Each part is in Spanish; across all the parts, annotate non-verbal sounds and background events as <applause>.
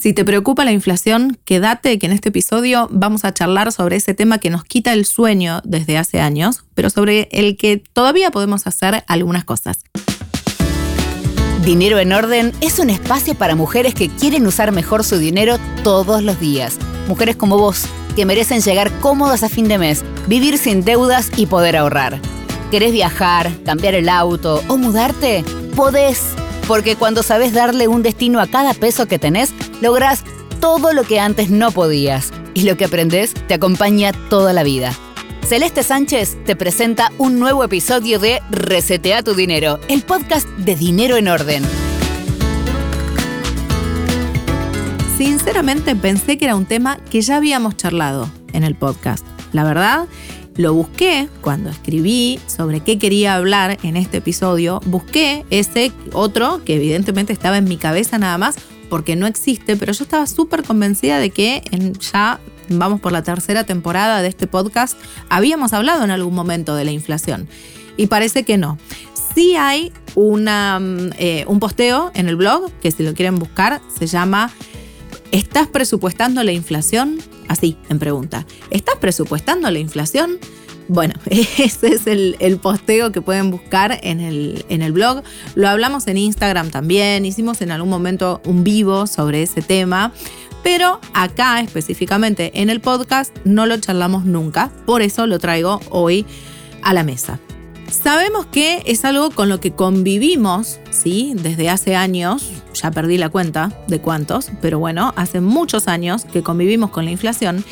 Si te preocupa la inflación, quédate que en este episodio vamos a charlar sobre ese tema que nos quita el sueño desde hace años, pero sobre el que todavía podemos hacer algunas cosas. Dinero en Orden es un espacio para mujeres que quieren usar mejor su dinero todos los días. Mujeres como vos, que merecen llegar cómodas a fin de mes, vivir sin deudas y poder ahorrar. ¿Querés viajar, cambiar el auto o mudarte? Podés, porque cuando sabes darle un destino a cada peso que tenés, lográs todo lo que antes no podías. Y lo que aprendés te acompaña toda la vida. Celeste Sánchez te presenta un nuevo episodio de Resetea tu Dinero, el podcast de Dinero en Orden. Sinceramente pensé que era un tema que ya habíamos charlado en el podcast. La verdad, lo busqué cuando escribí sobre qué quería hablar en este episodio. Busqué ese otro que evidentemente estaba en mi cabeza nada más porque no existe, pero yo estaba súper convencida de que en ya vamos por la tercera temporada de este podcast, habíamos hablado en algún momento de la inflación. Y parece que no. Sí hay mm, eh, un posteo en el blog, que si lo quieren buscar, se llama ¿Estás presupuestando la inflación? Así, en pregunta. ¿Estás presupuestando la inflación? Bueno, <laughs> ese es el, posteo que pueden buscar en el, en el blog. Lo hablamos en Instagram también, hicimos en algún momento un vivo sobre ese tema. Pero acá específicamente en el podcast no lo charlamos nunca, por eso lo traigo hoy a la mesa. Sabemos que es algo con lo que convivimos, ¿sí? Desde hace años, ya perdí la cuenta de cuántos, pero bueno, hace muchos años que convivimos con la inflación.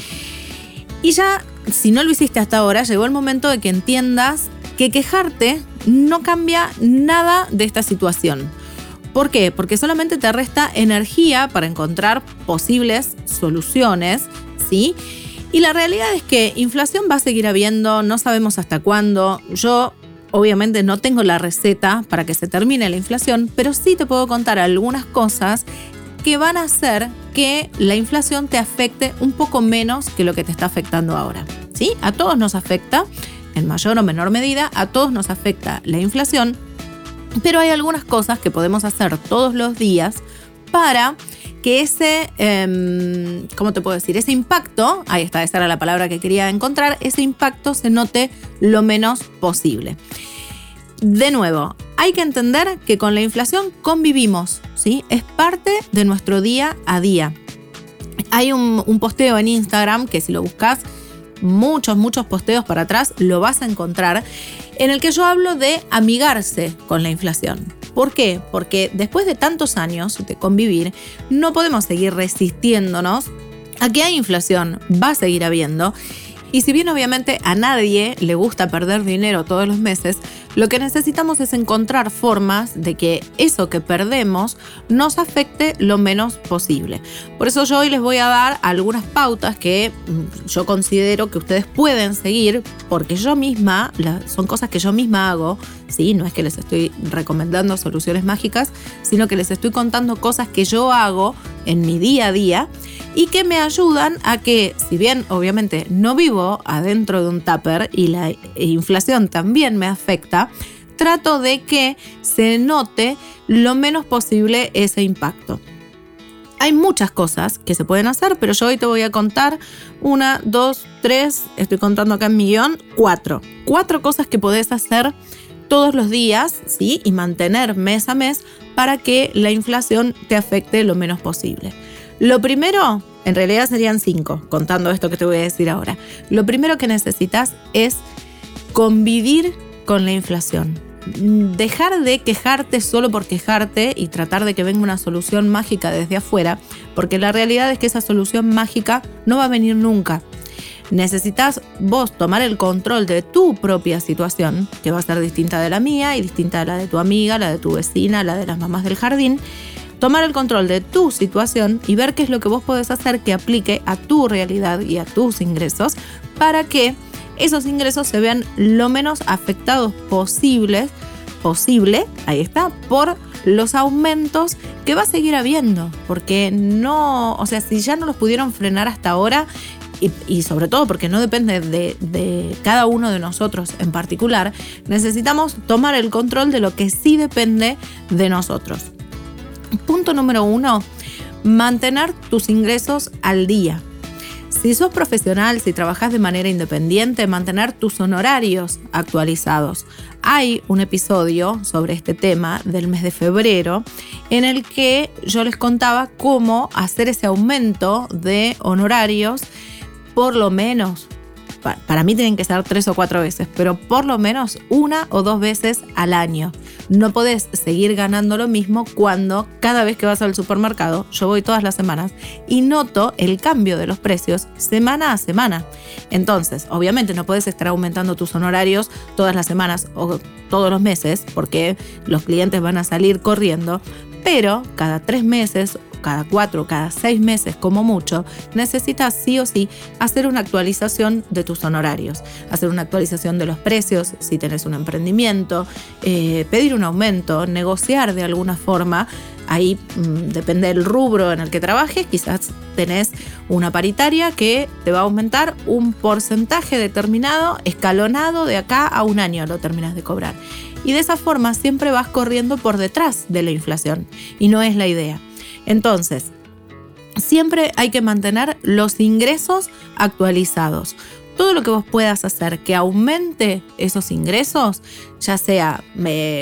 Y ya, si no lo hiciste hasta ahora, llegó el momento de que entiendas que quejarte no cambia nada de esta situación. ¿Por qué? Porque solamente te resta energía para encontrar posibles soluciones, ¿sí? Y la realidad es que inflación va a seguir habiendo, no sabemos hasta cuándo. Yo obviamente no tengo la receta para que se termine la inflación, pero sí te puedo contar algunas cosas que van a hacer que la inflación te afecte un poco menos que lo que te está afectando ahora. ¿Sí? A todos nos afecta, en mayor o menor medida, a todos nos afecta la inflación, pero hay algunas cosas que podemos hacer todos los días para que ese, em, ¿cómo te puedo decir? Ese impacto, ahí está, esa era la palabra que quería encontrar, ese impacto se note lo menos posible. De nuevo, hay que entender que con la inflación convivimos, ¿sí? Es parte de nuestro día a día. Hay un, un posteo en Instagram que si lo buscas, muchos, muchos posteos para atrás, lo vas a encontrar, en el que yo hablo de amigarse con la inflación. ¿Por qué? Porque después de tantos años de convivir, no podemos seguir resistiéndonos a que hay inflación, va a seguir habiendo. Y si bien obviamente a nadie le gusta perder dinero todos los meses, lo que necesitamos es encontrar formas de que eso que perdemos nos afecte lo menos posible. Por eso yo hoy les voy a dar algunas pautas que mm, yo considero que ustedes pueden seguir, porque yo misma, son cosas que yo misma hago, ¿sí? no es que les estoy recomendando soluciones mágicas, sino que les estoy contando cosas que yo hago en mi día a día y que me ayudan a que, si bien obviamente no vivo adentro de un tupper y la inflación también me afecta, trato de que se note lo menos posible ese impacto. Hay muchas cosas que se pueden hacer, pero yo hoy te voy a contar una, dos, tres, estoy contando acá en mi guion, cuatro. Cuatro cosas que podés hacer todos los días, ¿sí? Y mantener mes a mes para que la inflación te afecte lo menos posible. Lo primero, en realidad serían cinco, contando esto que te voy a decir ahora. Lo primero que necesitas es convivir con la inflación. Dejar de quejarte solo por quejarte y tratar de que venga una solución mágica desde afuera, porque la realidad es que esa solución mágica no va a venir nunca. Necesitas vos tomar el control de tu propia situación, que va a ser distinta de la mía y distinta de la de tu amiga, la de tu vecina, la de las mamás del jardín. Tomar el control de tu situación y ver qué es lo que vos podés hacer que aplique a tu realidad y a tus ingresos para que esos ingresos se vean lo menos afectados posibles, posible, ahí está, por los aumentos que va a seguir habiendo, porque no, o sea, si ya no los pudieron frenar hasta ahora, y, sobre todo porque no depende de, de, cada uno de nosotros en particular, necesitamos tomar el control de lo que sí depende de nosotros. Punto número uno, mantener tus ingresos al día. Si sos profesional, si trabajas de manera independiente, mantener tus honorarios actualizados. Hay un episodio sobre este tema del mes de febrero en el que yo les contaba cómo hacer ese aumento de honorarios por lo menos para mí tienen que ser tres o cuatro veces, pero por lo menos una o dos veces al año. No podés seguir ganando lo mismo cuando cada vez que vas al supermercado, yo voy todas las semanas y noto el cambio de los precios semana a semana. Entonces, obviamente no puedes estar aumentando tus honorarios todas las semanas o todos los meses porque los clientes van a salir corriendo, pero cada tres meses cada cuatro, cada seis meses como mucho, necesitas sí o sí hacer una actualización de tus honorarios, hacer una actualización de los precios si tenés un emprendimiento, eh, pedir un aumento, negociar de alguna forma. Ahí mm, depende del rubro en el que trabajes, quizás tenés una paritaria que te va a aumentar un porcentaje determinado, escalonado de acá a un año lo terminas de cobrar. Y de esa forma siempre vas corriendo por detrás de la inflación y no es la idea. Entonces, siempre hay que mantener los ingresos actualizados. Todo lo que vos puedas hacer que aumente esos ingresos, ya sea,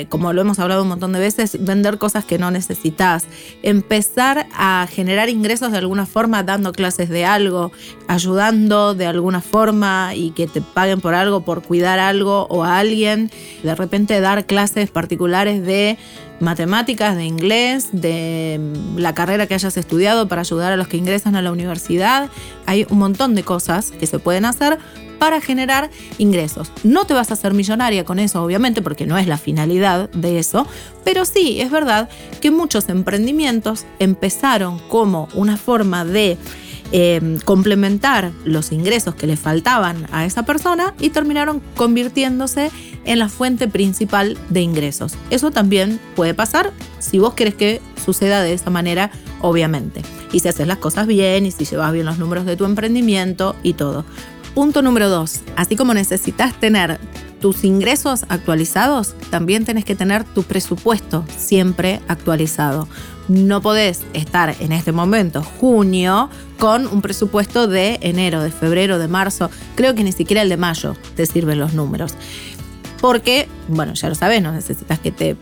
como lo hemos hablado un montón de veces, vender cosas que no necesitas, empezar a generar ingresos de alguna forma dando clases de algo, ayudando de alguna forma y que te paguen por algo, por cuidar algo o a alguien, de repente dar clases particulares de matemáticas, de inglés, de la carrera que hayas estudiado para ayudar a los que ingresan a la universidad. Hay un montón de cosas que se pueden hacer para generar ingresos. No te vas a hacer millonaria con eso, obviamente, porque no es la finalidad de eso, pero sí es verdad que muchos emprendimientos empezaron como una forma de eh, complementar los ingresos que le faltaban a esa persona y terminaron convirtiéndose en la fuente principal de ingresos. Eso también puede pasar si vos querés que suceda de esa manera, obviamente. Y si haces las cosas bien y si llevas bien los números de tu emprendimiento y todo. Punto número dos, así como necesitas tener tus ingresos actualizados, también tenés que tener tu presupuesto siempre actualizado. No podés estar en este momento, junio, con un presupuesto de enero, de febrero, de marzo. Creo que ni siquiera el de mayo te sirven los números. Porque, bueno, ya lo sabes, no necesitas que te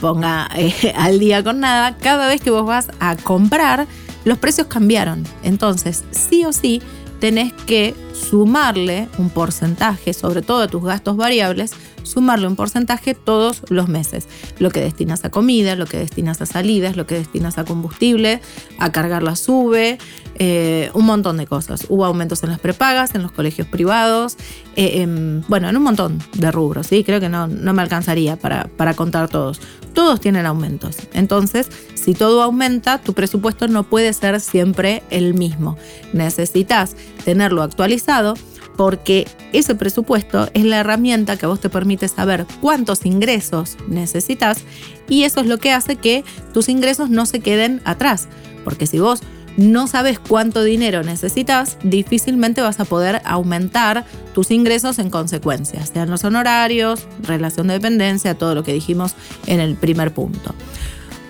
ponga eh, <laughs> al día con nada. Cada vez que vos vas a comprar, los precios cambiaron. Entonces, sí o sí, tenés que sumarle un porcentaje, sobre todo de tus gastos variables, sumarle un porcentaje todos los meses. Lo que destinas a comida, lo que destinas a salidas, lo que destinas a combustible, a cargar la sube, eh, un montón de cosas. Hubo aumentos en las prepagas, en los colegios privados, eh, bueno, en un montón de rubros, ¿sí? Creo que no, no me alcanzaría para, para contar todos. Todos tienen aumentos. Entonces, si todo aumenta, tu presupuesto no puede ser siempre el mismo. Necesitas tenerlo actualizado porque ese presupuesto es la herramienta que a vos te permite saber cuántos ingresos necesitas y eso es lo que hace que tus ingresos no se queden atrás. Porque si vos no sabes cuánto dinero necesitas, difícilmente vas a poder aumentar tus ingresos en consecuencia, sean los honorarios, relación de dependencia, todo lo que dijimos en el primer punto.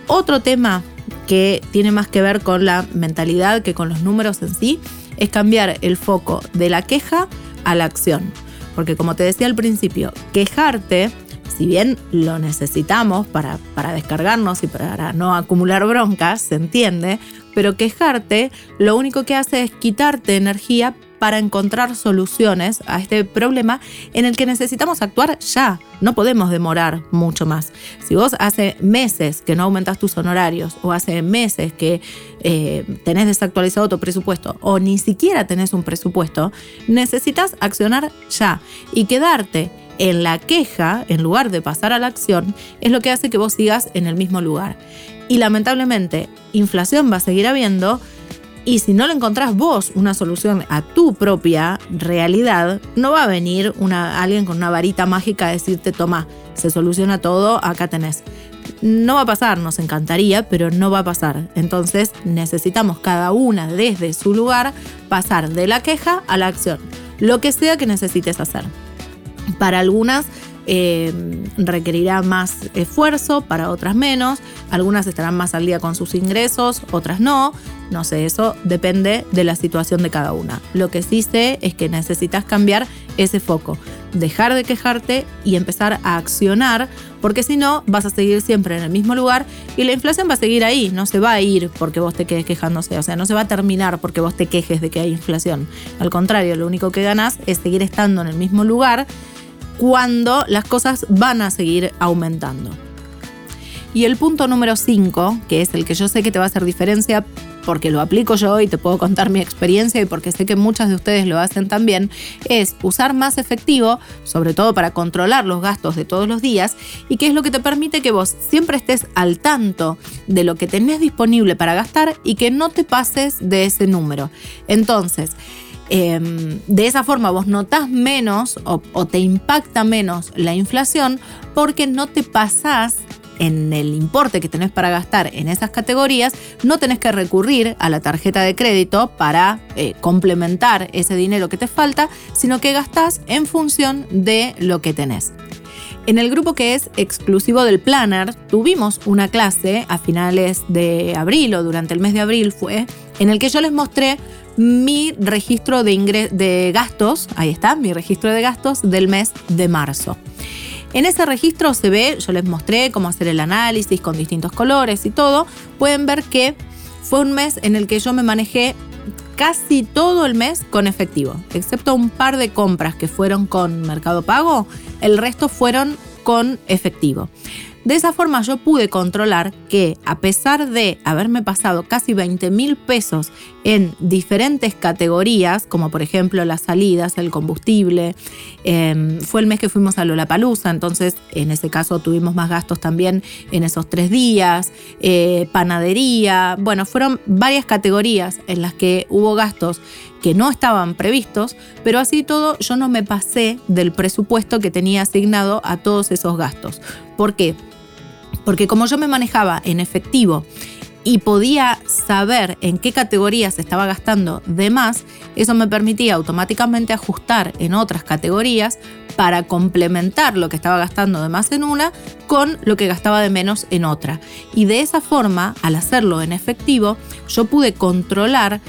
Otro tema que tiene más que ver con la mentalidad que con los números en sí es cambiar el foco de la queja a la acción. Porque como te decía al principio, quejarte, si bien lo necesitamos para, para descargarnos y para no acumular broncas, se entiende, pero quejarte lo único que hace es quitarte energía para encontrar soluciones a este problema en el que necesitamos actuar ya. No podemos demorar mucho más. Si vos hace meses que no aumentas tus honorarios o hace meses que eh, tenés desactualizado tu presupuesto o ni siquiera tenés un presupuesto, necesitas accionar ya y quedarte en la queja, en lugar de pasar a la acción, es lo que hace que vos sigas en el mismo lugar. Y lamentablemente, inflación va a seguir habiendo y si no le encontrás vos una solución a tu propia realidad, no va a venir una, alguien con una varita mágica a decirte, toma, se soluciona todo, acá tenés. No va a pasar, nos encantaría, pero no va a pasar. Entonces necesitamos cada una desde su lugar pasar de la queja a la acción, lo que sea que necesites hacer. Para algunas eh, requerirá más esfuerzo, para otras menos, algunas estarán más al día con sus ingresos, otras no, No sé, eso depende de la situación de cada una. Lo que sí sé es que necesitas cambiar ese foco, dejar de quejarte y empezar a accionar, porque si no vas a seguir siempre en el mismo lugar y la inflación va a seguir ahí, no se va a ir porque vos te quedes quejándose, o sea, no se va a terminar porque vos te quejes de que hay inflación. Al contrario, lo único que ganás es seguir estando en el mismo lugar cuando las cosas van a seguir aumentando. Y el punto número 5, que es el que yo sé que te va a hacer diferencia porque lo aplico yo y te puedo contar mi experiencia y porque sé que muchas de ustedes lo hacen también, es usar más efectivo, sobre todo para controlar los gastos de todos los días, y que es lo que te permite que vos siempre estés al tanto de lo que tenés disponible para gastar y que no te pases de ese número. Entonces, em, de esa forma vos notás menos o, o, te impacta menos la inflación porque no te pasás en el importe que tenés para gastar en esas categorías, no tenés que recurrir a la tarjeta de crédito para eh, complementar ese dinero que te falta, sino que gastás en función de lo que tenés. En el grupo que es exclusivo del Planner, tuvimos una clase a finales de abril o durante el mes de abril fue, en el que yo les mostré mi registro de, de gastos, ahí está, mi registro de gastos del mes de marzo. En ese registro se ve, yo les mostré cómo hacer el análisis con distintos colores y todo. Pueden ver que fue un mes en el que yo me manejé casi todo el mes con efectivo, excepto un par de compras que fueron con Mercado Pago, el resto fueron con efectivo. De esa forma yo pude controlar que a pesar de haberme pasado casi 20 mil pesos en diferentes categorías, como por ejemplo las salidas, el combustible, em, fue el mes que fuimos a Lollapalooza, entonces en ese caso tuvimos más gastos también en esos tres días, eh, panadería, bueno, fueron varias categorías en las que hubo gastos que no estaban previstos, pero así todo yo no me pasé del presupuesto que tenía asignado a todos esos gastos. ¿Por qué? Porque como yo me manejaba en efectivo y podía saber en qué categorías estaba gastando de más, eso me permitía automáticamente ajustar en otras categorías para complementar lo que estaba gastando de más en una con lo que gastaba de menos en otra. Y de esa forma, al hacerlo en efectivo, yo pude controlar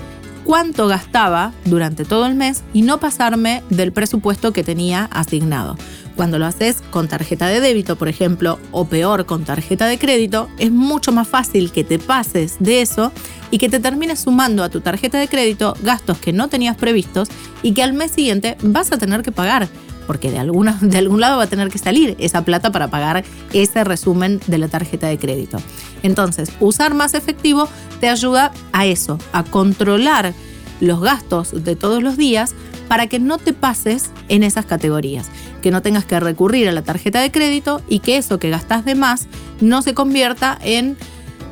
cuánto gastaba durante todo el mes y no pasarme del presupuesto que tenía asignado. Cuando lo haces con tarjeta de débito, por ejemplo, o peor con tarjeta de crédito, es mucho más fácil que te pases de eso y que te termines sumando a tu tarjeta de crédito gastos que no tenías previstos y que al mes siguiente vas a tener que pagar porque de, alguna, de algún lado va a tener que salir esa plata para pagar ese resumen de la tarjeta de crédito. Entonces, usar más efectivo te ayuda a eso, a controlar los gastos de todos los días para que no te pases en esas categorías, que no tengas que recurrir a la tarjeta de crédito y que eso que gastas de más no se convierta en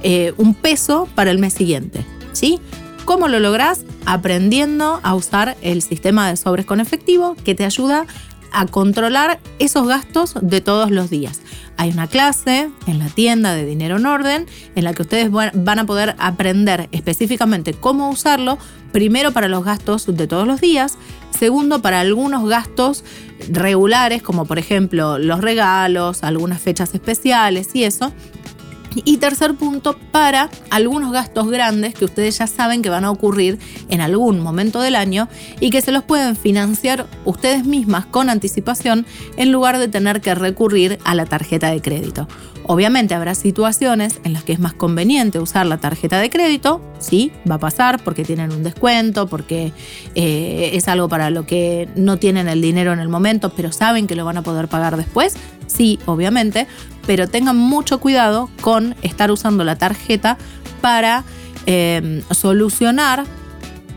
eh, un peso para el mes siguiente. ¿sí? ¿Cómo lo lográs? Aprendiendo a usar el sistema de sobres con efectivo que te ayuda a controlar esos gastos de todos los días. Hay una clase en la tienda de Dinero en Orden en la que ustedes van a poder aprender específicamente cómo usarlo, primero para los gastos de todos los días, segundo para algunos gastos regulares como por ejemplo los regalos, algunas fechas especiales y eso, y tercer punto, para algunos gastos grandes que ustedes ya saben que van a ocurrir en algún momento del año y que se los pueden financiar ustedes mismas con anticipación en lugar de tener que recurrir a la tarjeta de crédito. Obviamente habrá situaciones en las que es más conveniente usar la tarjeta de crédito, sí, va a pasar porque tienen un descuento, porque eh, es algo para lo que no tienen el dinero en el momento, pero saben que lo van a poder pagar después, sí, obviamente, pero tengan mucho cuidado con estar usando la tarjeta para eh, solucionar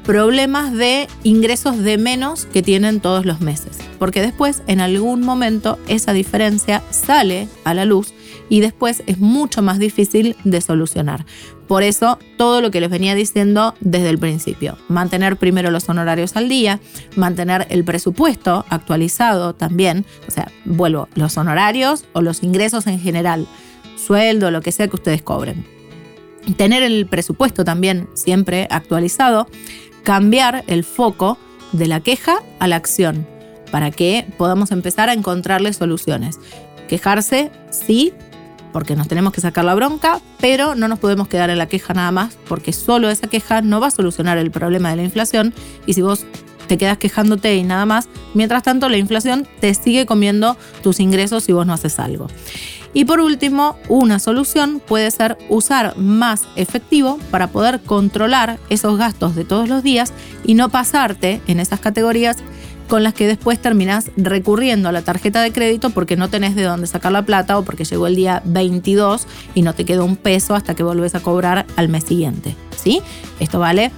problemas de ingresos de menos que tienen todos los meses, porque después en algún momento esa diferencia sale a la luz y después es mucho más difícil de solucionar. Por eso, todo lo que les venía diciendo desde el principio, mantener primero los honorarios al día, mantener el presupuesto actualizado también, o sea, vuelvo, los honorarios o los ingresos en general, sueldo, lo que sea que ustedes cobren. Tener el presupuesto también siempre actualizado, cambiar el foco de la queja a la acción para que podamos empezar a encontrarle soluciones. Quejarse, sí, porque nos tenemos que sacar la bronca, pero no nos podemos quedar en la queja nada más, porque solo esa queja no va a solucionar el problema de la inflación. Y si vos te quedas quejándote y nada más, mientras tanto la inflación te sigue comiendo tus ingresos si vos no haces algo. Y por último, una solución puede ser usar más efectivo para poder controlar esos gastos de todos los días y no pasarte en esas categorías con las que después terminás recurriendo a la tarjeta de crédito porque no tenés de dónde sacar la plata o porque llegó el día 22 y no te quedó un peso hasta que volvés a cobrar al mes siguiente. ¿sí? Esto vale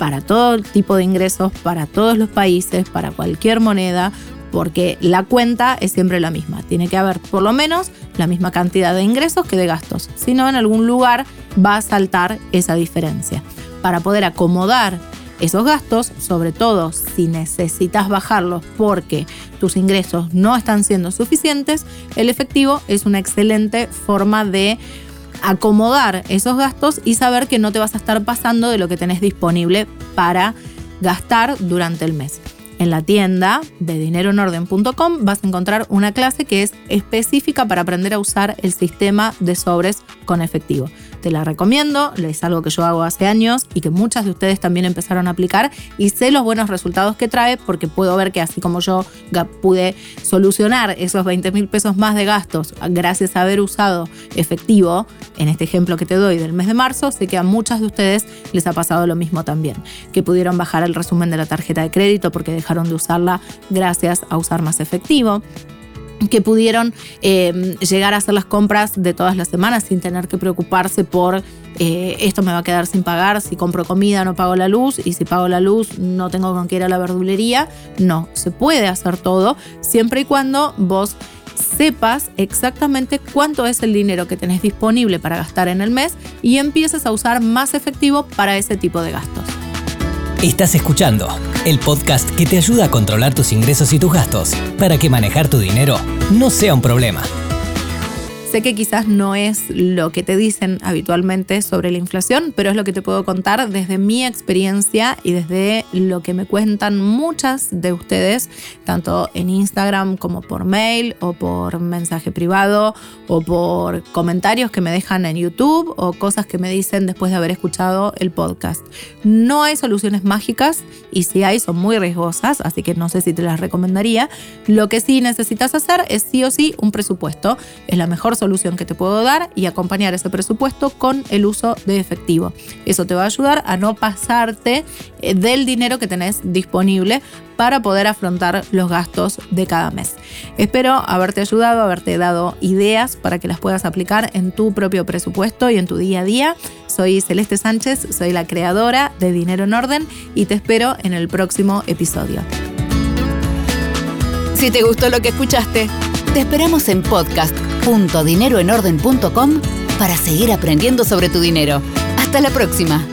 para todo tipo de ingresos, para todos los países, para cualquier moneda, porque la cuenta es siempre la misma. Tiene que haber por lo menos la misma cantidad de ingresos que de gastos. Si no, en algún lugar va a saltar esa diferencia. Para poder acomodar esos gastos, sobre todo si necesitas bajarlos porque tus ingresos no están siendo suficientes, el efectivo es una excelente forma de acomodar esos gastos y saber que no te vas a estar pasando de lo que tenés disponible para gastar durante el mes. En la tienda de dineroenorden.com vas a encontrar una clase que es específica para aprender a usar el sistema de sobres con efectivo. Te la recomiendo, es algo que yo hago hace años y que muchas de ustedes también empezaron a aplicar y sé los buenos resultados que trae porque puedo ver que así como yo pude solucionar esos 20 mil pesos más de gastos gracias a haber usado efectivo, en este ejemplo que te doy del mes de marzo, sé que a muchas de ustedes les ha pasado lo mismo también, que pudieron bajar el resumen de la tarjeta de crédito porque dejaron de usarla gracias a usar más efectivo que pudieron eh, llegar a hacer las compras de todas las semanas sin tener que preocuparse por eh, esto me va a quedar sin pagar, si compro comida no pago la luz y si pago la luz no tengo con qué ir a la verdulería. No, se puede hacer todo siempre y cuando vos sepas exactamente cuánto es el dinero que tenés disponible para gastar en el mes y empieces a usar más efectivo para ese tipo de gastos. Estás escuchando el podcast que te ayuda a controlar tus ingresos y tus gastos para que manejar tu dinero no sea un problema. Sé que quizás no es lo que te dicen habitualmente sobre la inflación, pero es lo que te puedo contar desde mi experiencia y desde lo que me cuentan muchas de ustedes, tanto en Instagram como por mail o por mensaje privado o por comentarios que me dejan en YouTube o cosas que me dicen después de haber escuchado el podcast. No hay soluciones mágicas y si hay son muy riesgosas, así que no sé si te las recomendaría. Lo que sí necesitas hacer es sí o sí un presupuesto. Es la mejor solución solución que te puedo dar y acompañar ese presupuesto con el uso de efectivo. Eso te va a ayudar a no pasarte eh, del dinero que tenés disponible para poder afrontar los gastos de cada mes. Espero haberte ayudado, haberte dado ideas para que las puedas aplicar en tu propio presupuesto y en tu día a día. Soy Celeste Sánchez, soy la creadora de Dinero en Orden y te espero en el próximo episodio. Si te gustó lo que escuchaste, te esperamos en podcast.dineroenorden.com para seguir aprendiendo sobre tu dinero. Hasta la próxima.